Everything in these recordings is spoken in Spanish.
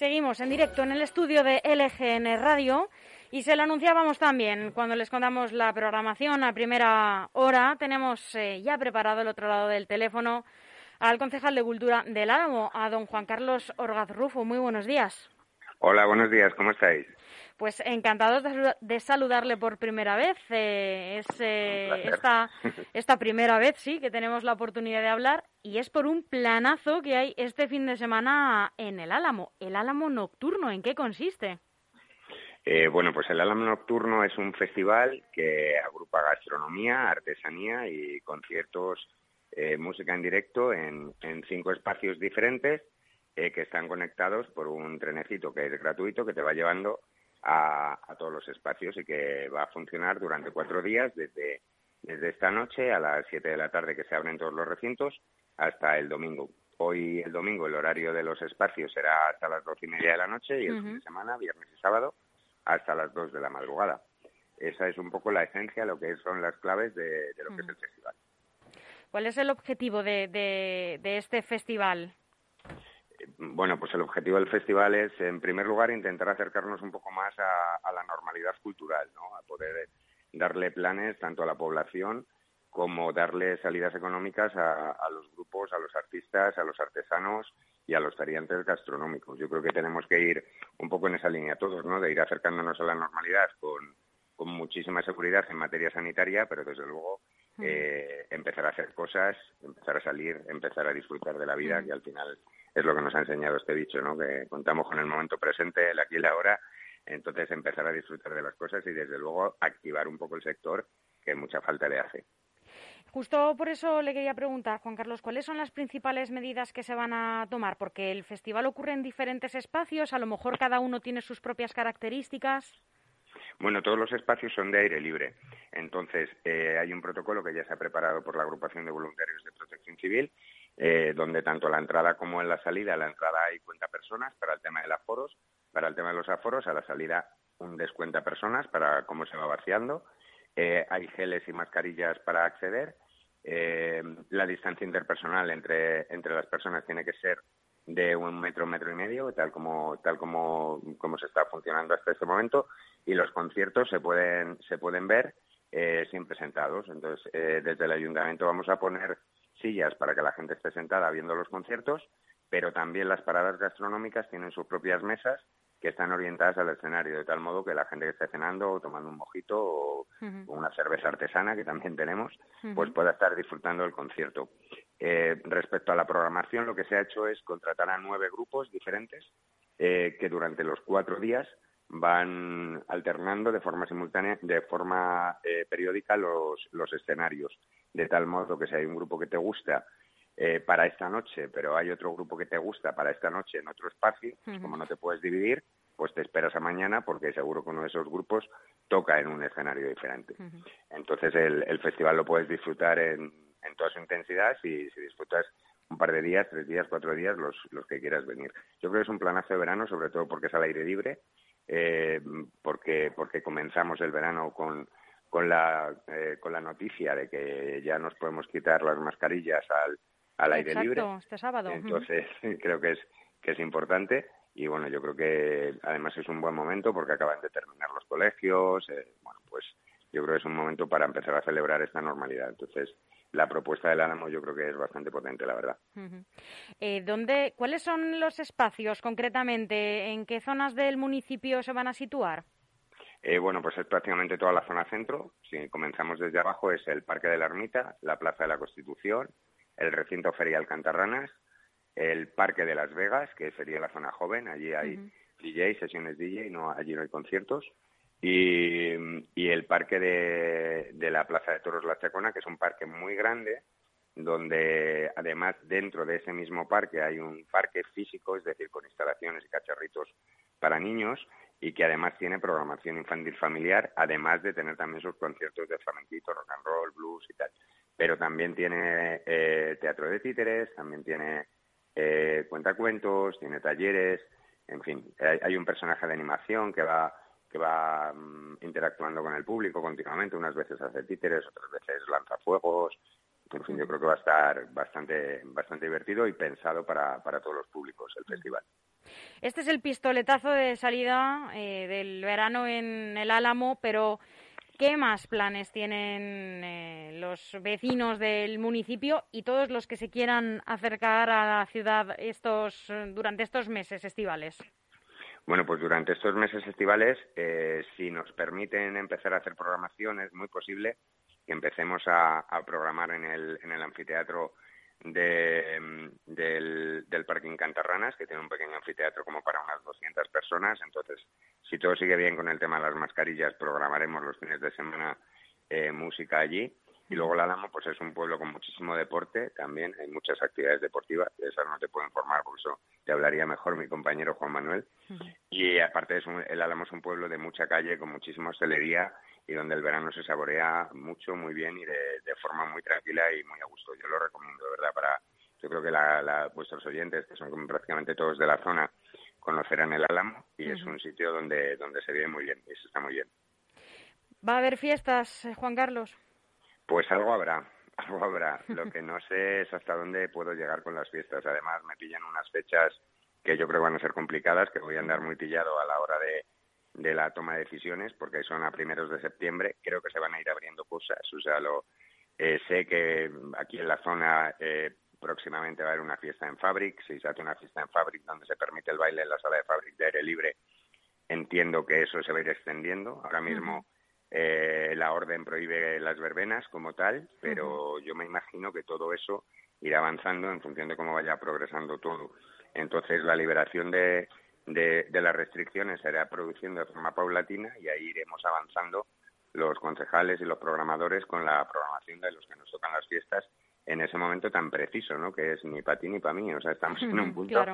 Seguimos en directo en el estudio de LGN Radio y se lo anunciábamos también cuando les contamos la programación a primera hora. Tenemos eh, ya preparado el otro lado del teléfono al concejal de Cultura del Álamo, a don Juan Carlos Orgaz Rufo. Muy buenos días. Hola, buenos días, ¿cómo estáis? Pues encantados de, saludarle por primera vez. Eh, es eh, esta, esta primera vez, sí, que tenemos la oportunidad de hablar y es por un planazo que hay este fin de semana en el Álamo. El Álamo Nocturno, ¿en qué consiste? Eh, bueno, pues el Álamo Nocturno es un festival que agrupa gastronomía, artesanía y conciertos, música en directo en cinco espacios diferentes que están conectados por un trenecito que es gratuito que te va llevando a, todos los espacios y que va a funcionar durante cuatro días desde, desde esta noche a las siete de la tarde que se abren todos los recintos hasta el domingo. Hoy el domingo el horario de los espacios será hasta las doce y media de la noche y el fin de semana, viernes y sábado, hasta las dos de la madrugada. Esa es un poco la esencia, lo que son las claves de, lo que es el festival. ¿Cuál es el objetivo de, de este festival? Bueno, pues el objetivo del festival es, en primer lugar, intentar acercarnos un poco más a, la normalidad cultural, ¿no? A poder darle planes tanto a la población como darle salidas económicas a, los grupos, a los artistas, a los artesanos y a los variantes gastronómicos. Yo creo que tenemos que ir un poco en esa línea todos, ¿no? De ir acercándonos a la normalidad con, con muchísima seguridad en materia sanitaria, pero desde luego eh, empezar a hacer cosas, empezar a salir, empezar a disfrutar de la vida, que al final es lo que nos ha enseñado este dicho, ¿no? Que contamos con el momento presente, el aquí y la ahora, entonces empezar a disfrutar de las cosas y desde luego activar un poco el sector que mucha falta le hace. Justo por eso le quería preguntar, Juan Carlos, ¿cuáles son las principales medidas que se van a tomar? Porque el festival ocurre en diferentes espacios, a lo mejor cada uno tiene sus propias características. Bueno, todos los espacios son de aire libre. Entonces, eh, hay un protocolo que ya se ha preparado por la agrupación de voluntarios de protección civil, eh, donde tanto la entrada como en la salida, la entrada hay cuenta personas para el tema de los aforos, para el tema de los aforos, a la salida un descuenta personas para cómo se va vaciando. Eh, hay geles y mascarillas para acceder. la distancia interpersonal entre, entre las personas tiene que ser de un metro, metro y medio, tal como, tal como, como se está funcionando hasta este momento, y los conciertos se pueden, se pueden ver eh, siempre sentados. Entonces, eh, desde el ayuntamiento vamos a poner sillas para que la gente esté sentada viendo los conciertos, pero también las paradas gastronómicas tienen sus propias mesas que están orientadas al escenario, de tal modo que la gente que esté cenando o tomando un mojito o, una cerveza artesana, que también tenemos, pues pueda estar disfrutando del concierto. Eh, respecto a la programación, lo que se ha hecho es contratar a nueve grupos diferentes eh, que durante los cuatro días van alternando de forma simultánea, de forma eh, periódica los, los escenarios, de tal modo que si hay un grupo que te gusta para esta noche, pero hay otro grupo que te gusta para esta noche en otro espacio, pues como no te puedes dividir, pues te esperas a mañana porque seguro que uno de esos grupos toca en un escenario diferente. Entonces el, el festival lo puedes disfrutar en, en toda su intensidad si, si disfrutas un par de días, tres días, cuatro días, los, los que quieras venir. Yo creo que es un planazo de verano, sobre todo porque es al aire libre, eh, porque, porque comenzamos el verano con, con, la, eh, con la noticia de que ya nos podemos quitar las mascarillas al, al aire libre. este sábado. Entonces, creo que es, que es importante y bueno, yo creo que además es un buen momento porque acaban de terminar los colegios, eh, bueno, pues yo creo que es un momento para empezar a celebrar esta normalidad. Entonces, la propuesta del Álamo yo creo que es bastante potente, la verdad. Eh, ¿dónde, ¿Cuáles son los espacios concretamente? ¿En qué zonas del municipio se van a situar? Eh, bueno, pues es prácticamente toda la zona centro. Si comenzamos desde abajo es el Parque de la Ermita, la Plaza de la Constitución, el recinto ferial Cantarranas, el Parque de Las Vegas, que sería la zona joven. Allí hay DJ, sesiones DJ, no, allí no hay conciertos y, el parque de, de, la Plaza de Toros La Chacona, que es un parque muy grande, donde además dentro de ese mismo parque hay un parque físico, es decir, con instalaciones y cacharritos para niños, y que además tiene programación infantil familiar, además de tener también sus conciertos de flamenquito, rock and roll, blues y tal. Pero también tiene eh, teatro de títeres, también tiene eh, cuentacuentos, tiene talleres, en fin, hay un personaje de animación que va que va mm, interactuando con el público continuamente, unas veces hace títeres, otras veces lanza fuegos, en fin, yo creo que va a estar bastante, bastante divertido y pensado para, para todos los públicos el festival. Este es el pistoletazo de salida eh, del verano en el Álamo, pero ¿qué más planes tienen eh, los vecinos del municipio y todos los que se quieran acercar a la ciudad estos durante estos meses estivales? Bueno, pues durante estos meses estivales, eh, si nos permiten empezar a hacer programación, es muy posible que empecemos a, programar en el, en el anfiteatro de, del, del Parque Cantarranas, que tiene un pequeño anfiteatro como para unas 200 personas. Entonces, si todo sigue bien con el tema de las mascarillas, programaremos los fines de semana eh, música allí. Y luego la Álamo, pues es un pueblo con muchísimo deporte también, hay muchas actividades deportivas, de esas no te puedo informar, por eso te hablaría mejor mi compañero Juan Manuel. Y aparte es el Álamo es un pueblo de mucha calle, con muchísima hostelería y donde el verano se saborea mucho, muy bien y de, forma muy tranquila y muy a gusto. Yo lo recomiendo, de verdad, para, yo creo que la, vuestros oyentes, que son prácticamente todos de la zona, conocerán el Álamo y es un sitio donde, donde se vive muy bien y se está muy bien. ¿Va a haber fiestas, eh, Juan Carlos? Pues algo habrá, algo habrá. Lo que no sé es hasta dónde puedo llegar con las fiestas. Además, me pillan unas fechas que yo creo van a ser complicadas, que voy a andar muy pillado a la hora de, de la toma de decisiones, porque son a primeros de septiembre. Creo que se van a ir abriendo cosas. O sea, lo, eh, sé que aquí en la zona eh, próximamente va a haber una fiesta en Fabric. Si se hace una fiesta en Fabric donde se permite el baile en la sala de Fabric de aire libre, entiendo que eso se va a ir extendiendo. Ahora mismo. Eh, la orden prohíbe las verbenas como tal, pero yo me imagino que todo eso irá avanzando en función de cómo vaya progresando todo. Entonces, la liberación de, de, las restricciones se irá produciendo de forma paulatina y ahí iremos avanzando los concejales y los programadores con la programación de los que nos tocan las fiestas en ese momento tan preciso, ¿no? Que es ni para ti ni para mí. O sea, estamos en un punto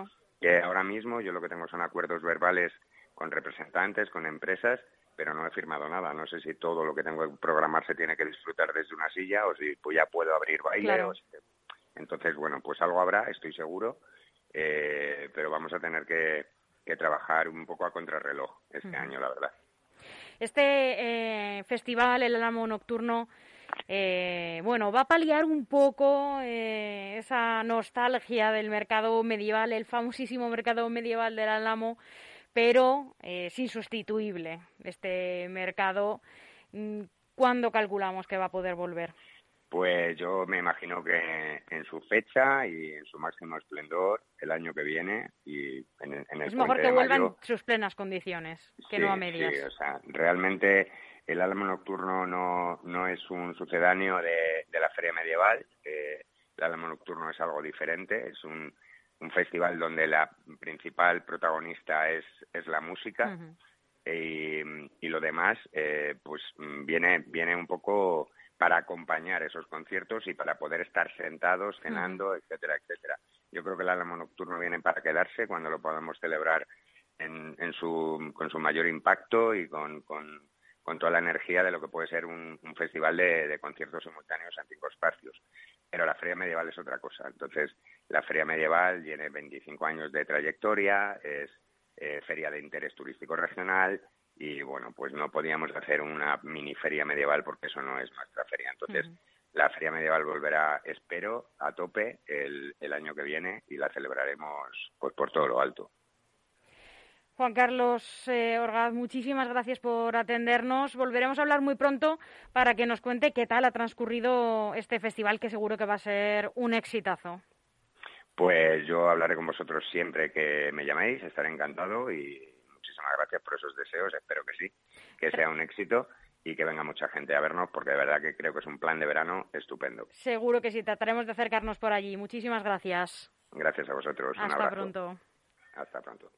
que ahora mismo yo lo que tengo son acuerdos verbales con representantes, con empresas, pero no he firmado nada. No sé si todo lo que tengo que programar se tiene que disfrutar desde una silla o si pues ya puedo abrir baile. Entonces, bueno, pues algo habrá, estoy seguro, eh, pero vamos a tener que, trabajar un poco a contrarreloj este año, la verdad. Este eh, festival, el Álamo Nocturno, eh, bueno, va a paliar un poco esa nostalgia del mercado medieval, el famosísimo mercado medieval del Álamo, pero eh, es insustituible este mercado. Mm, ¿Cuándo calculamos que va a poder volver? Pues yo me imagino que en su fecha y en su máximo esplendor el año que viene y en, en el Es mejor que vuelvan en sus plenas condiciones, que no a medias. Sí, o sea, realmente el Álamo Nocturno no, no es un sucedáneo de, la Feria Medieval. Eh, el Álamo Nocturno es algo diferente, es un un festival donde la principal protagonista es, es la música y, lo demás eh, pues viene, viene un poco para acompañar esos conciertos y para poder estar sentados, cenando, etcétera, etcétera. Yo creo que el Álamo Nocturno viene para quedarse cuando lo podamos celebrar en, en su, con su mayor impacto y con, con, con toda la energía de lo que puede ser un, festival de, de, conciertos simultáneos en cinco espacios. Pero la Feria Medieval es otra cosa. Entonces, la Feria Medieval tiene 25 años de trayectoria, es eh, feria de interés turístico regional y, bueno, pues no podíamos hacer una mini feria medieval porque eso no es nuestra feria. Entonces, la Feria Medieval volverá, espero, a tope el, el año que viene y la celebraremos pues por todo lo alto. Juan Carlos eh, Orgaz, muchísimas gracias por atendernos. Volveremos a hablar muy pronto para que nos cuente qué tal ha transcurrido este festival, que seguro que va a ser un exitazo. Pues yo hablaré con vosotros siempre que me llaméis, estaré encantado y muchísimas gracias por esos deseos, espero que sí, que sea un éxito y que venga mucha gente a vernos porque de verdad que creo que es un plan de verano estupendo. Seguro que sí, trataremos de acercarnos por allí. Muchísimas gracias. Gracias a vosotros. Hasta pronto. Hasta pronto.